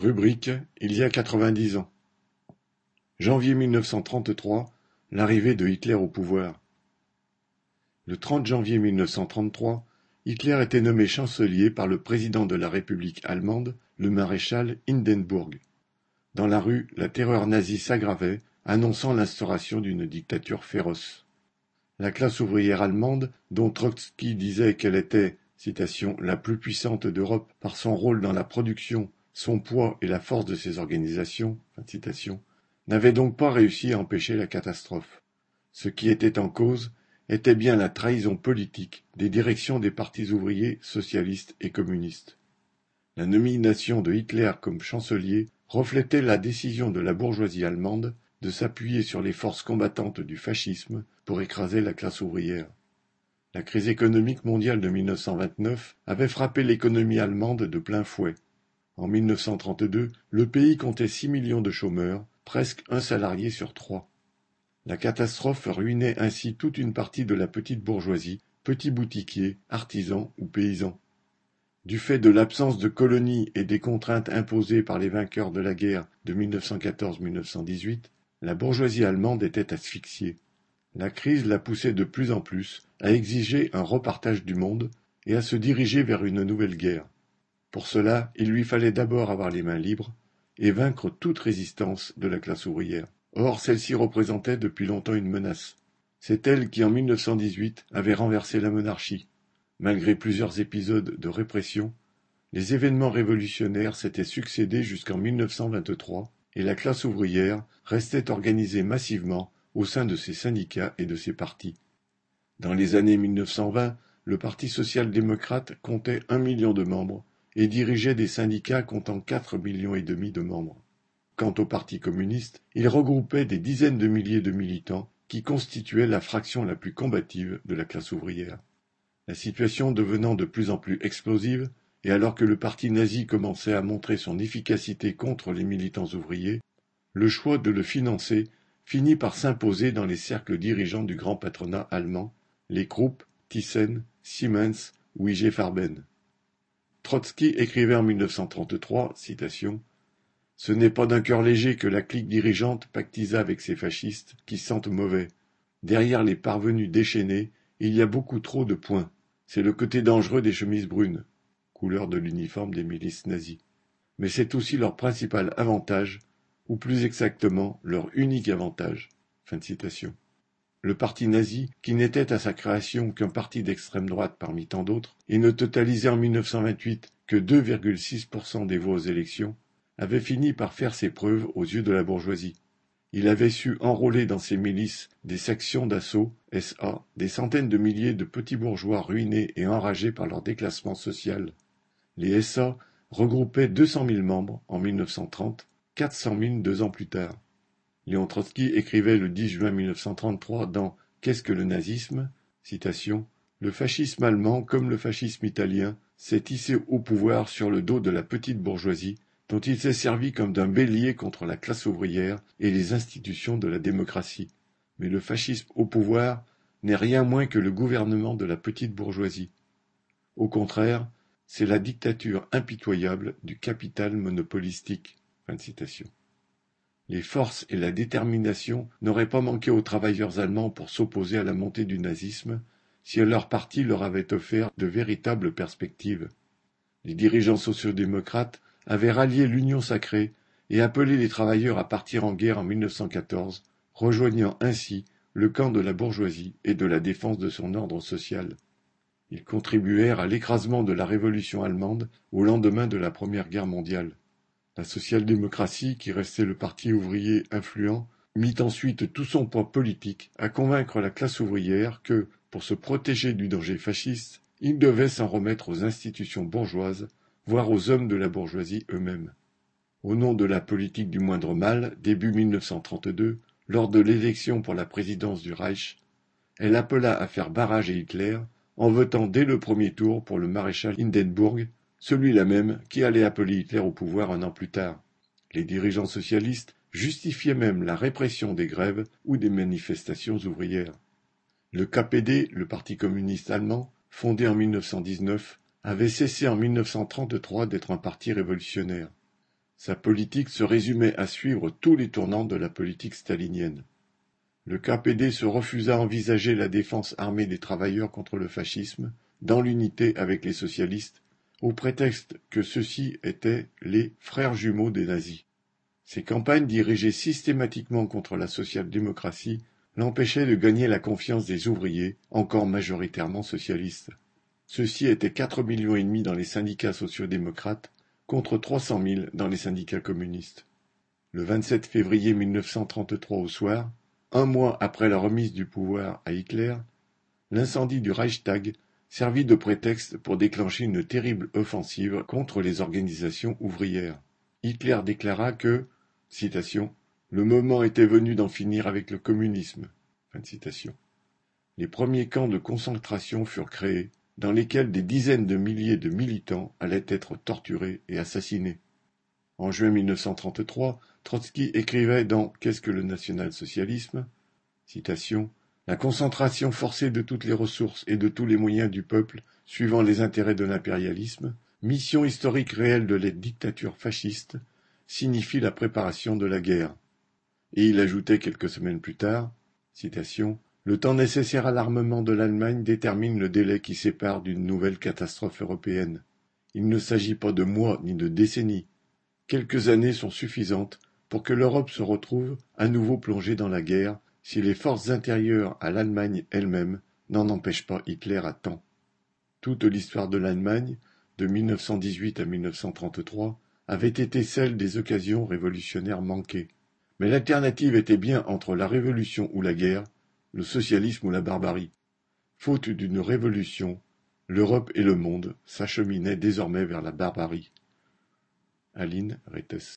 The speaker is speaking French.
Rubrique Il y a quatre-vingt-dix ans. Janvier mille neuf cent trente-trois, l'arrivée de Hitler au pouvoir. Le 30 janvier 1933, Hitler était nommé chancelier par le président de la République allemande, le maréchal Hindenburg. Dans la rue, la terreur nazie s'aggravait, annonçant l'instauration d'une dictature féroce. La classe ouvrière allemande, dont Trotsky disait qu'elle était citation, la plus puissante d'Europe par son rôle dans la production son poids et la force de ses organisations n'avaient donc pas réussi à empêcher la catastrophe. Ce qui était en cause était bien la trahison politique des directions des partis ouvriers, socialistes et communistes. La nomination de Hitler comme chancelier reflétait la décision de la bourgeoisie allemande de s'appuyer sur les forces combattantes du fascisme pour écraser la classe ouvrière. La crise économique mondiale de 1929 avait frappé l'économie allemande de plein fouet. En 1932, le pays comptait six millions de chômeurs, presque un salarié sur trois. La catastrophe ruinait ainsi toute une partie de la petite bourgeoisie, petits boutiquiers, artisans ou paysans. Du fait de l'absence de colonies et des contraintes imposées par les vainqueurs de la guerre de 1914-1918, la bourgeoisie allemande était asphyxiée. La crise la poussait de plus en plus à exiger un repartage du monde et à se diriger vers une nouvelle guerre. Pour cela, il lui fallait d'abord avoir les mains libres et vaincre toute résistance de la classe ouvrière. Or, celle-ci représentait depuis longtemps une menace. C'est elle qui, en 1918, avait renversé la monarchie. Malgré plusieurs épisodes de répression, les événements révolutionnaires s'étaient succédés jusqu'en 1923 et la classe ouvrière restait organisée massivement au sein de ses syndicats et de ses partis. Dans les années 1920, le Parti social-démocrate comptait un million de membres et dirigeait des syndicats comptant quatre millions et demi de membres. Quant au Parti communiste, il regroupait des dizaines de milliers de militants qui constituaient la fraction la plus combative de la classe ouvrière. La situation devenant de plus en plus explosive, et alors que le parti nazi commençait à montrer son efficacité contre les militants ouvriers, le choix de le financer finit par s'imposer dans les cercles dirigeants du grand patronat allemand, les groupes Thyssen, Siemens ou IG Farben. Trotsky écrivait en 1933 citation, Ce n'est pas d'un cœur léger que la clique dirigeante pactisa avec ces fascistes qui sentent mauvais. Derrière les parvenus déchaînés, il y a beaucoup trop de points. C'est le côté dangereux des chemises brunes, couleur de l'uniforme des milices nazies. Mais c'est aussi leur principal avantage, ou plus exactement leur unique avantage. Fin de citation. Le parti nazi, qui n'était à sa création qu'un parti d'extrême droite parmi tant d'autres, et ne totalisait en 1928 que 2,6% des voix aux élections, avait fini par faire ses preuves aux yeux de la bourgeoisie. Il avait su enrôler dans ses milices des sections d'assaut, SA, des centaines de milliers de petits bourgeois ruinés et enragés par leur déclassement social. Les SA regroupaient 200 000 membres en 1930, 400 000 deux ans plus tard. Léon Trotsky écrivait le 10 juin 1933 dans Qu'est-ce que le nazisme? Le fascisme allemand, comme le fascisme italien, s'est hissé au pouvoir sur le dos de la petite bourgeoisie, dont il s'est servi comme d'un bélier contre la classe ouvrière et les institutions de la démocratie. Mais le fascisme au pouvoir n'est rien moins que le gouvernement de la petite bourgeoisie. Au contraire, c'est la dictature impitoyable du capital monopolistique. Les forces et la détermination n'auraient pas manqué aux travailleurs allemands pour s'opposer à la montée du nazisme si leur parti leur avait offert de véritables perspectives. Les dirigeants sociaux-démocrates avaient rallié l'Union sacrée et appelé les travailleurs à partir en guerre en 1914, rejoignant ainsi le camp de la bourgeoisie et de la défense de son ordre social. Ils contribuèrent à l'écrasement de la révolution allemande au lendemain de la Première Guerre mondiale. La social-démocratie, qui restait le parti ouvrier influent, mit ensuite tout son poids politique à convaincre la classe ouvrière que, pour se protéger du danger fasciste, il devait s'en remettre aux institutions bourgeoises, voire aux hommes de la bourgeoisie eux-mêmes. Au nom de la politique du moindre mal, début 1932, lors de l'élection pour la présidence du Reich, elle appela à faire barrage à Hitler en votant dès le premier tour pour le maréchal Hindenburg celui-là même qui allait appeler Hitler au pouvoir un an plus tard. Les dirigeants socialistes justifiaient même la répression des grèves ou des manifestations ouvrières. Le KPD, le Parti communiste allemand, fondé en 1919, avait cessé en 1933 d'être un parti révolutionnaire. Sa politique se résumait à suivre tous les tournants de la politique stalinienne. Le KPD se refusa à envisager la défense armée des travailleurs contre le fascisme, dans l'unité avec les socialistes, au prétexte que ceux-ci étaient les frères jumeaux des nazis. Ces campagnes dirigées systématiquement contre la social-démocratie l'empêchaient de gagner la confiance des ouvriers, encore majoritairement socialistes. Ceux-ci étaient quatre millions et demi dans les syndicats sociaux-démocrates, contre trois cent mille dans les syndicats communistes. Le 27 février 1933 au soir, un mois après la remise du pouvoir à Hitler, l'incendie du Reichstag servit de prétexte pour déclencher une terrible offensive contre les organisations ouvrières. Hitler déclara que, citation, le moment était venu d'en finir avec le communisme. Les premiers camps de concentration furent créés, dans lesquels des dizaines de milliers de militants allaient être torturés et assassinés. En juin 1933, Trotsky écrivait dans Qu'est-ce que le national-socialisme? Citation La concentration forcée de toutes les ressources et de tous les moyens du peuple suivant les intérêts de l'impérialisme, mission historique réelle de la dictature fasciste, signifie la préparation de la guerre. Et il ajoutait quelques semaines plus tard citation, le temps nécessaire à l'armement de l'Allemagne détermine le délai qui sépare d'une nouvelle catastrophe européenne. Il ne s'agit pas de mois ni de décennies. Quelques années sont suffisantes pour que l'Europe se retrouve à nouveau plongée dans la guerre si les forces intérieures à l'Allemagne elle-même n'en empêchent pas Hitler à temps. Toute l'histoire de l'Allemagne, de 1918 à 1933, avait été celle des occasions révolutionnaires manquées. Mais l'alternative était bien entre la révolution ou la guerre, le socialisme ou la barbarie. Faute d'une révolution, l'Europe et le monde s'acheminaient désormais vers la barbarie. Aline Rettes